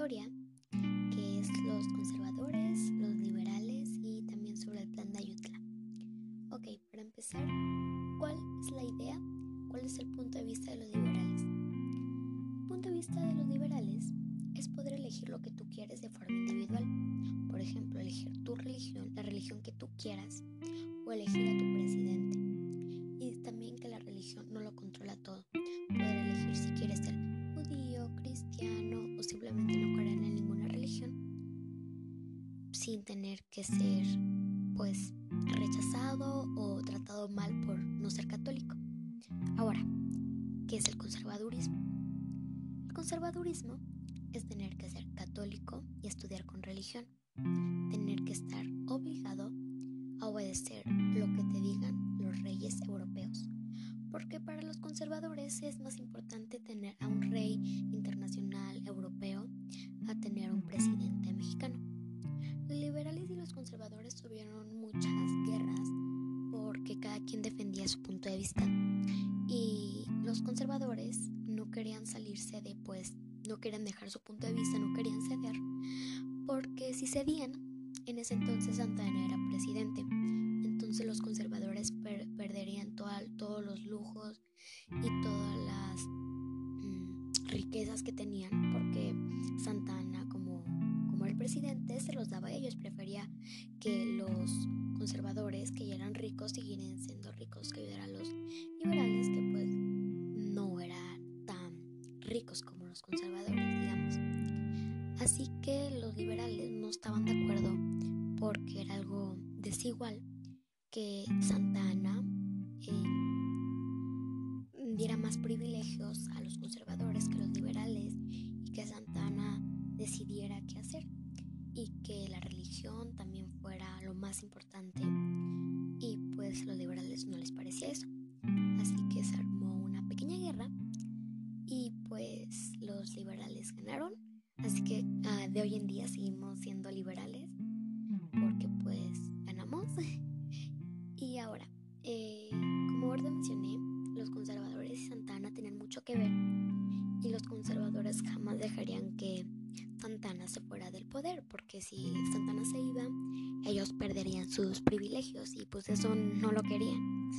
historia, que es los conservadores, los liberales y también sobre el plan de Ayutla. Ok, para empezar, ¿cuál es la idea? ¿Cuál es el punto de vista de los liberales? El punto de vista de los liberales es poder elegir lo que tú quieres de forma individual. Por ejemplo, elegir tu religión, la religión que tú quieras, o elegir a tu presidente. Sin tener que ser pues rechazado o tratado mal por no ser católico. Ahora, ¿qué es el conservadurismo? El conservadurismo es tener que ser católico y estudiar con religión, tener que estar obligado a obedecer lo que te digan los reyes europeos, porque para los conservadores es más importante tener conservadores no querían salirse de pues no querían dejar su punto de vista, no querían ceder, porque si cedían, en ese entonces Santana era presidente. Entonces los conservadores perderían todos los lujos y todas las mm, riquezas que tenían, porque Santana como, como el presidente se los daba a ellos, prefería que los conservadores que ya eran ricos siguieran siendo ricos, que diera más privilegios a los conservadores que los liberales y que Santa Ana decidiera qué hacer y que la religión también fuera lo más importante y pues a los liberales no les parecía eso. Así que se armó una pequeña guerra y pues los liberales ganaron. Así que uh, de hoy en día seguimos siendo liberales porque pues ganamos. y ahora, eh, como ahora mencioné, los conservadores y Santana tienen mucho que ver y los conservadores jamás dejarían que Santana se fuera del poder porque si Santana se iba, ellos perderían sus privilegios y pues eso no lo querían.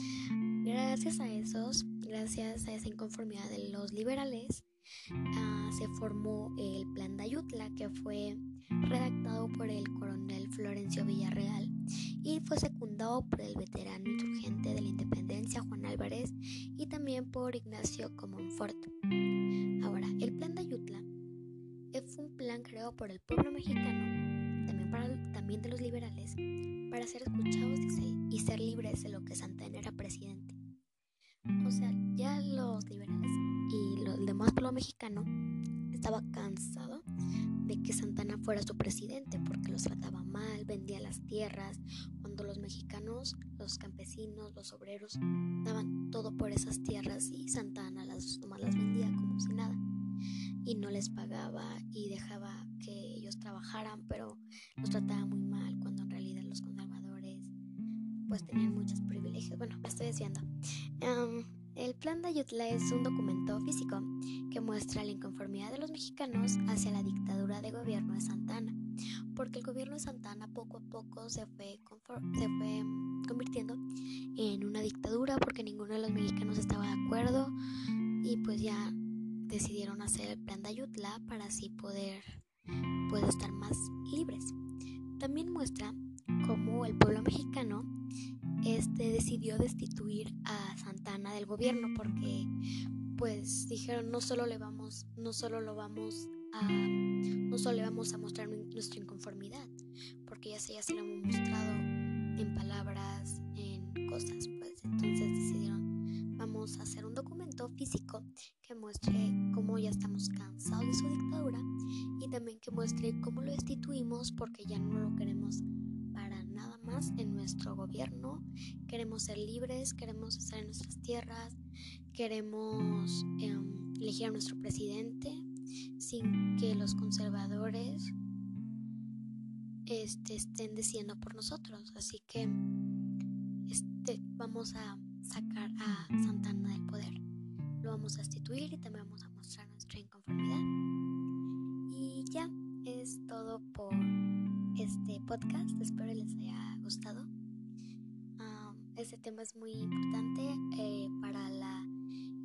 Gracias a esos gracias a esa inconformidad de los liberales, uh, se formó el Plan de Ayutla, que fue redactado por el coronel Florencio Villarreal y fue secundado por el veterano Ahora, el Plan de Ayutla fue un plan creado por el pueblo mexicano, también, para, también de los liberales, para ser escuchados y ser libres de lo que Santana era presidente. O sea, ya los liberales y el demás pueblo mexicano estaba cansado de que Santana fuera su presidente porque los trataba mal, vendía las tierras, cuando los mexicanos, los campesinos, los obreros daban todo por esas tierras y Santana las nomás vendía como si nada y no les pagaba y dejaba que ellos trabajaran, pero los trataba muy mal cuando en realidad los conservadores pues tenían muchos privilegios. Bueno, me estoy diciendo. el plan de Ayutla es un documento físico que muestra la inconformidad de los mexicanos hacia la dictadura de gobierno de Santana, porque el gobierno de Santana poco a poco se fue, fue convirtiendo en una dictadura porque ninguno de los mexicanos estaba de acuerdo y pues ya decidieron hacer el plan de Ayutla para así poder, poder estar más libres. También muestra cómo el pueblo mexicano este decidió destituir a Santana del gobierno porque pues dijeron no solo le vamos no solo lo vamos a no solo le vamos a mostrar nuestra inconformidad porque ya se ya se lo hemos mostrado en palabras en cosas pues entonces decidieron vamos a hacer un documento físico que muestre cómo ya estamos cansados de su dictadura y también que muestre cómo lo destituimos porque ya no lo queremos nada más en nuestro gobierno. Queremos ser libres, queremos estar en nuestras tierras, queremos em, elegir a nuestro presidente sin que los conservadores este, estén diciendo por nosotros. Así que este, vamos a sacar a Santana del poder. Lo vamos a destituir y también vamos a mostrar nuestra inconformidad. Y ya, todo por este podcast. Espero les haya gustado. este tema es muy importante eh, para la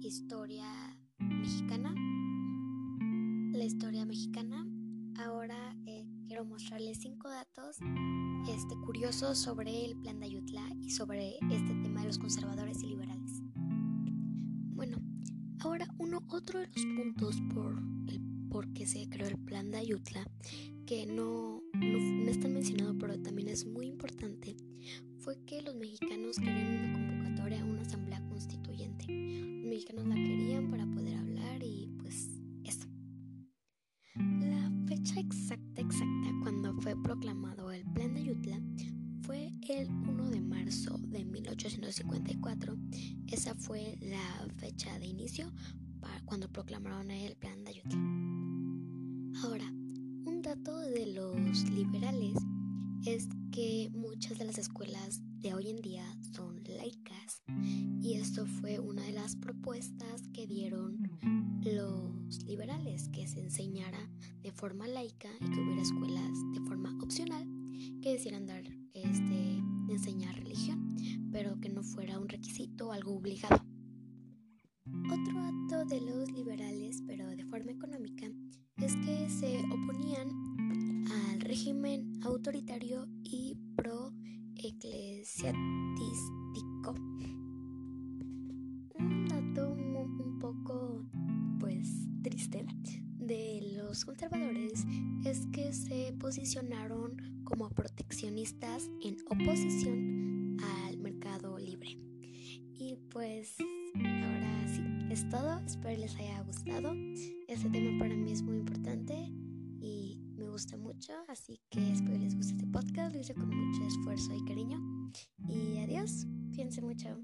historia mexicana. La historia mexicana. Ahora eh, quiero mostrarles cinco datos este, curiosos sobre el plan de Ayutla y sobre este tema de los conservadores y liberales. Bueno, ahora uno otro de los puntos por el por qué se creó el plan de Ayutla, que no, no, no es tan mencionado, pero también es muy importante, fue que los mexicanos querían una convocatoria a una asamblea constituyente. Los mexicanos la querían para poder hablar y pues eso. La fecha exacta, exacta, cuando fue proclamado el plan de Ayutla, fue el 1 de marzo de 1854. Esa fue la fecha de inicio para cuando proclamaron el plan de Ayutla. Ahora, un dato de los liberales es que muchas de las escuelas de hoy en día son laicas y esto fue una de las propuestas que dieron los liberales, que se enseñara de forma laica y que hubiera escuelas de forma opcional que decidieran dar este enseñar religión, pero que no fuera un requisito o algo obligado. Otro acto de los liberales, pero de forma económica, es que se oponían al régimen autoritario y pro-eclesiástico. Un dato un poco, pues, triste de los conservadores es que se posicionaron como proteccionistas en oposición al mercado libre. Y pues ahora sí, es todo. Espero les haya gustado. Este tema para mí es muy importante así que espero les guste este podcast. Lo hice con mucho esfuerzo y cariño. Y adiós, fíjense mucho.